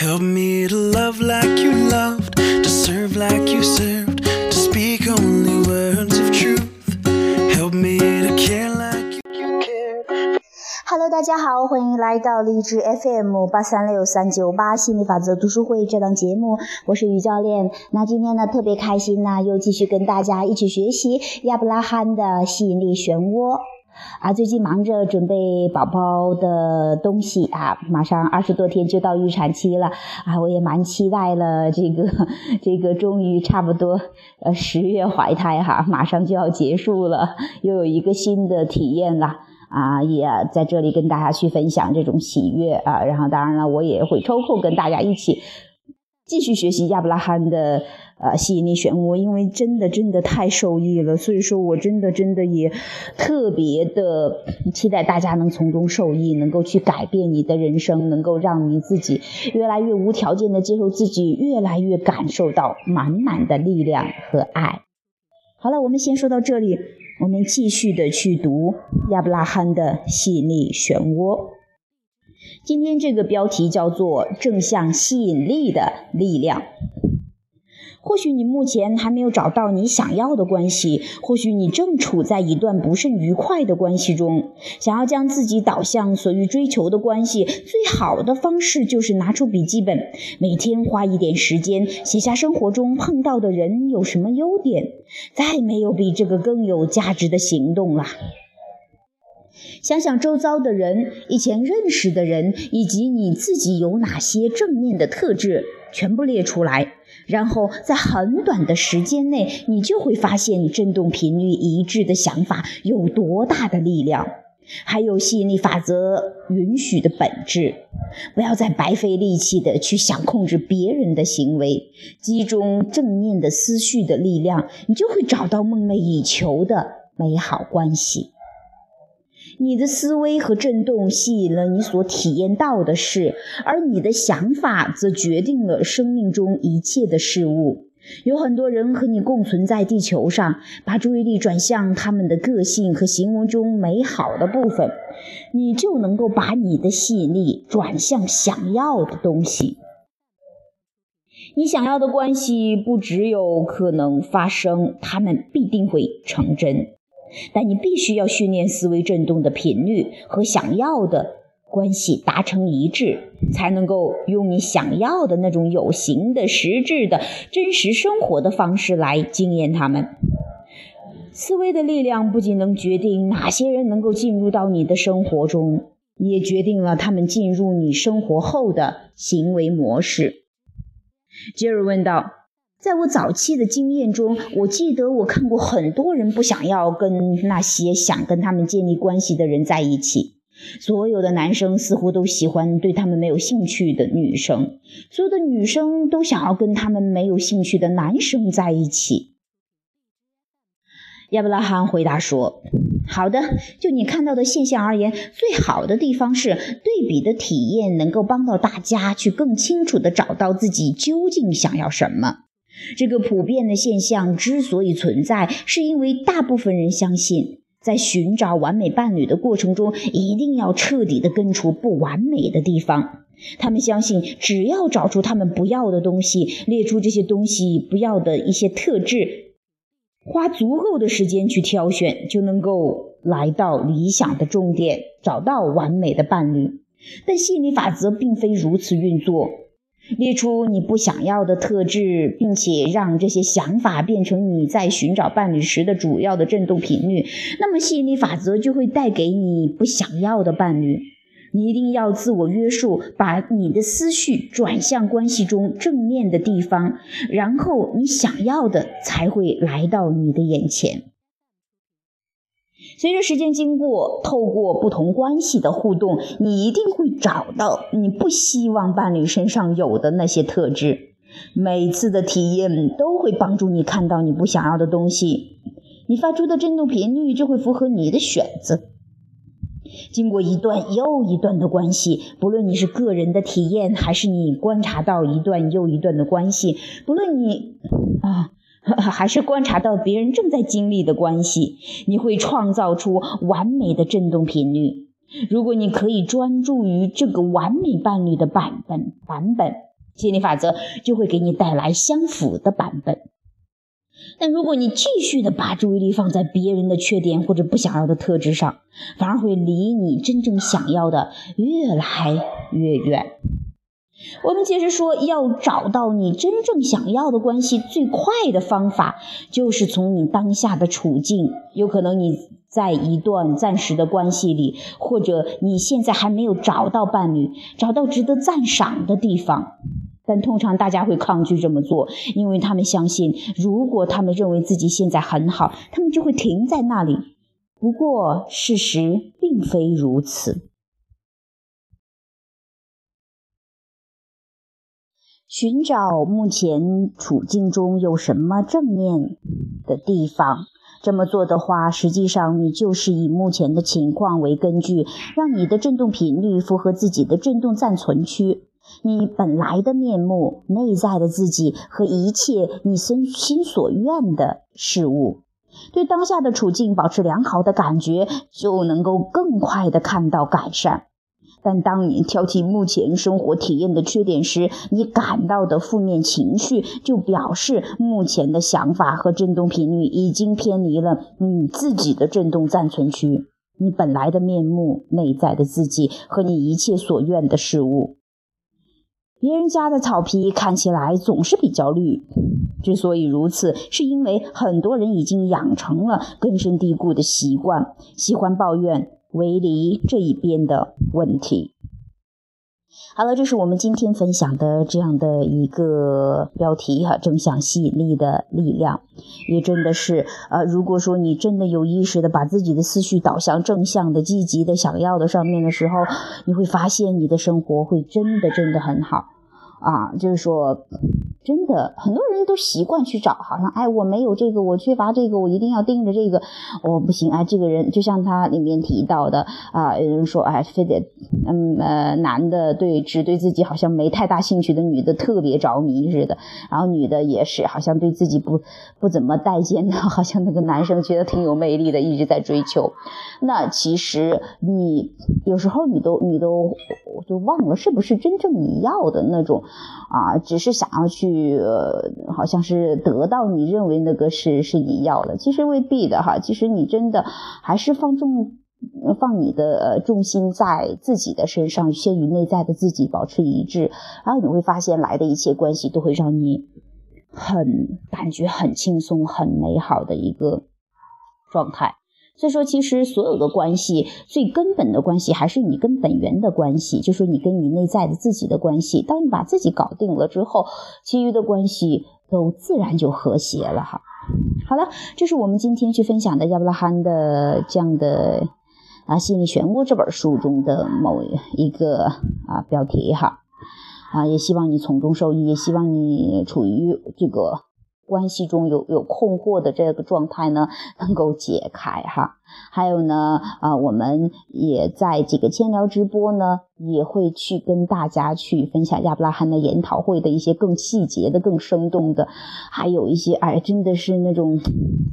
Help me to love like you loved, to serve like you served, to speak only words of truth. Help me to care like you care. Hello，大家好，欢迎来到励志 FM 八三六三九八心理法则读书会这档节目，我是于教练。那今天呢，特别开心呢，又继续跟大家一起学习亚伯拉罕的吸引力漩涡。啊，最近忙着准备宝宝的东西啊，马上二十多天就到预产期了啊，我也蛮期待了。这个这个终于差不多呃十月怀胎哈，马上就要结束了，又有一个新的体验了啊，也在这里跟大家去分享这种喜悦啊。然后当然了，我也会抽空跟大家一起继续学习亚伯拉罕的。呃，吸引力漩涡，因为真的真的太受益了，所以说我真的真的也特别的期待大家能从中受益，能够去改变你的人生，能够让你自己越来越无条件的接受自己，越来越感受到满满的力量和爱。好了，我们先说到这里，我们继续的去读亚伯拉罕的吸引力漩涡。今天这个标题叫做正向吸引力的力量。或许你目前还没有找到你想要的关系，或许你正处在一段不甚愉快的关系中，想要将自己导向所欲追求的关系，最好的方式就是拿出笔记本，每天花一点时间写下生活中碰到的人有什么优点，再没有比这个更有价值的行动了。想想周遭的人、以前认识的人，以及你自己有哪些正面的特质。全部列出来，然后在很短的时间内，你就会发现振动频率一致的想法有多大的力量。还有吸引力法则允许的本质，不要再白费力气的去想控制别人的行为，集中正面的思绪的力量，你就会找到梦寐以求的美好关系。你的思维和震动吸引了你所体验到的事，而你的想法则决定了生命中一切的事物。有很多人和你共存在地球上，把注意力转向他们的个性和行为中美好的部分，你就能够把你的吸引力转向想要的东西。你想要的关系不只有可能发生，他们必定会成真。但你必须要训练思维振动的频率和想要的关系达成一致，才能够用你想要的那种有形的、实质的真实生活的方式来经验他们。思维的力量不仅能决定哪些人能够进入到你的生活中，也决定了他们进入你生活后的行为模式。杰瑞问道。在我早期的经验中，我记得我看过很多人不想要跟那些想跟他们建立关系的人在一起。所有的男生似乎都喜欢对他们没有兴趣的女生，所有的女生都想要跟他们没有兴趣的男生在一起。亚伯拉罕回答说：“好的，就你看到的现象而言，最好的地方是对比的体验能够帮到大家去更清楚地找到自己究竟想要什么。”这个普遍的现象之所以存在，是因为大部分人相信，在寻找完美伴侣的过程中，一定要彻底的根除不完美的地方。他们相信，只要找出他们不要的东西，列出这些东西不要的一些特质，花足够的时间去挑选，就能够来到理想的终点，找到完美的伴侣。但吸引力法则并非如此运作。列出你不想要的特质，并且让这些想法变成你在寻找伴侣时的主要的振动频率，那么吸引力法则就会带给你不想要的伴侣。你一定要自我约束，把你的思绪转向关系中正面的地方，然后你想要的才会来到你的眼前。随着时间经过，透过不同关系的互动，你一定会找到你不希望伴侣身上有的那些特质。每次的体验都会帮助你看到你不想要的东西，你发出的振动频率就会符合你的选择。经过一段又一段的关系，不论你是个人的体验，还是你观察到一段又一段的关系，不论你啊。还是观察到别人正在经历的关系，你会创造出完美的振动频率。如果你可以专注于这个完美伴侣的版本版本，吸引力法则就会给你带来相符的版本。但如果你继续的把注意力放在别人的缺点或者不想要的特质上，反而会离你真正想要的越来越远。我们接着说，要找到你真正想要的关系，最快的方法就是从你当下的处境，有可能你在一段暂时的关系里，或者你现在还没有找到伴侣，找到值得赞赏的地方。但通常大家会抗拒这么做，因为他们相信，如果他们认为自己现在很好，他们就会停在那里。不过，事实并非如此。寻找目前处境中有什么正面的地方，这么做的话，实际上你就是以目前的情况为根据，让你的振动频率符合自己的振动暂存区。你本来的面目、内在的自己和一切你心心所愿的事物，对当下的处境保持良好的感觉，就能够更快的看到改善。但当你挑剔目前生活体验的缺点时，你感到的负面情绪就表示目前的想法和振动频率已经偏离了你自己的振动暂存区，你本来的面目、内在的自己和你一切所愿的事物。别人家的草皮看起来总是比较绿，之所以如此，是因为很多人已经养成了根深蒂固的习惯，喜欢抱怨围篱这一边的问题。好了，这是我们今天分享的这样的一个标题哈，正向吸引力的力量，也真的是呃，如果说你真的有意识的把自己的思绪导向正向的、积极的、想要的上面的时候，你会发现你的生活会真的真的很好啊，就是说。真的，很多人都习惯去找，好像哎，我没有这个，我缺乏这个，我一定要盯着这个，我不行哎，这个人就像他里面提到的啊，有人说哎，非得嗯呃男的对只对自己好像没太大兴趣的女的特别着迷似的，然后女的也是好像对自己不不怎么待见的，好像那个男生觉得挺有魅力的，一直在追求。那其实你有时候你都你都我就忘了是不是真正你要的那种啊，只是想要去。呃，好像是得到你认为那个是是你要的，其实未必的哈。其实你真的还是放重放你的重心在自己的身上，先与内在的自己保持一致，然后你会发现来的一切关系都会让你很感觉很轻松、很美好的一个状态。所以说，其实所有的关系最根本的关系还是你跟本源的关系，就是你跟你内在的自己的关系。当你把自己搞定了之后，其余的关系都自然就和谐了哈。好了，这是我们今天去分享的亚伯拉罕的这样的啊《心理漩涡》这本书中的某一个啊标题哈啊，也希望你从中受益，也希望你处于这个。关系中有有困惑的这个状态呢，能够解开哈。还有呢，啊，我们也在这个千聊直播呢，也会去跟大家去分享亚伯拉罕的研讨会的一些更细节的、更生动的，还有一些哎，真的是那种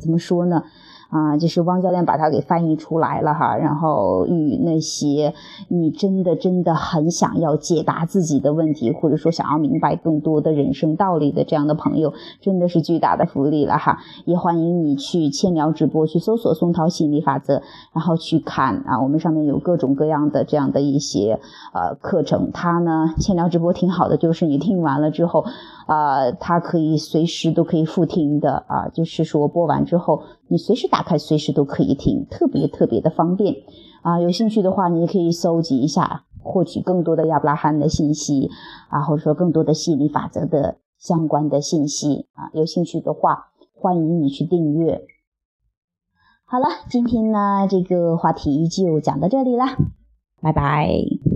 怎么说呢？啊，就是汪教练把它给翻译出来了哈，然后与那些你真的真的很想要解答自己的问题，或者说想要明白更多的人生道理的这样的朋友，真的是巨大的福利了哈。也欢迎你去千聊直播去搜索宋涛心理法则，然后去看啊，我们上面有各种各样的这样的一些呃课程。它呢，千聊直播挺好的，就是你听完了之后。啊，它可以随时都可以复听的啊，就是说播完之后，你随时打开，随时都可以听，特别特别的方便啊。有兴趣的话，你也可以搜集一下，获取更多的亚伯拉罕的信息啊，或者说更多的吸引力法则的相关的信息啊。有兴趣的话，欢迎你去订阅。好了，今天呢这个话题就讲到这里啦，拜拜。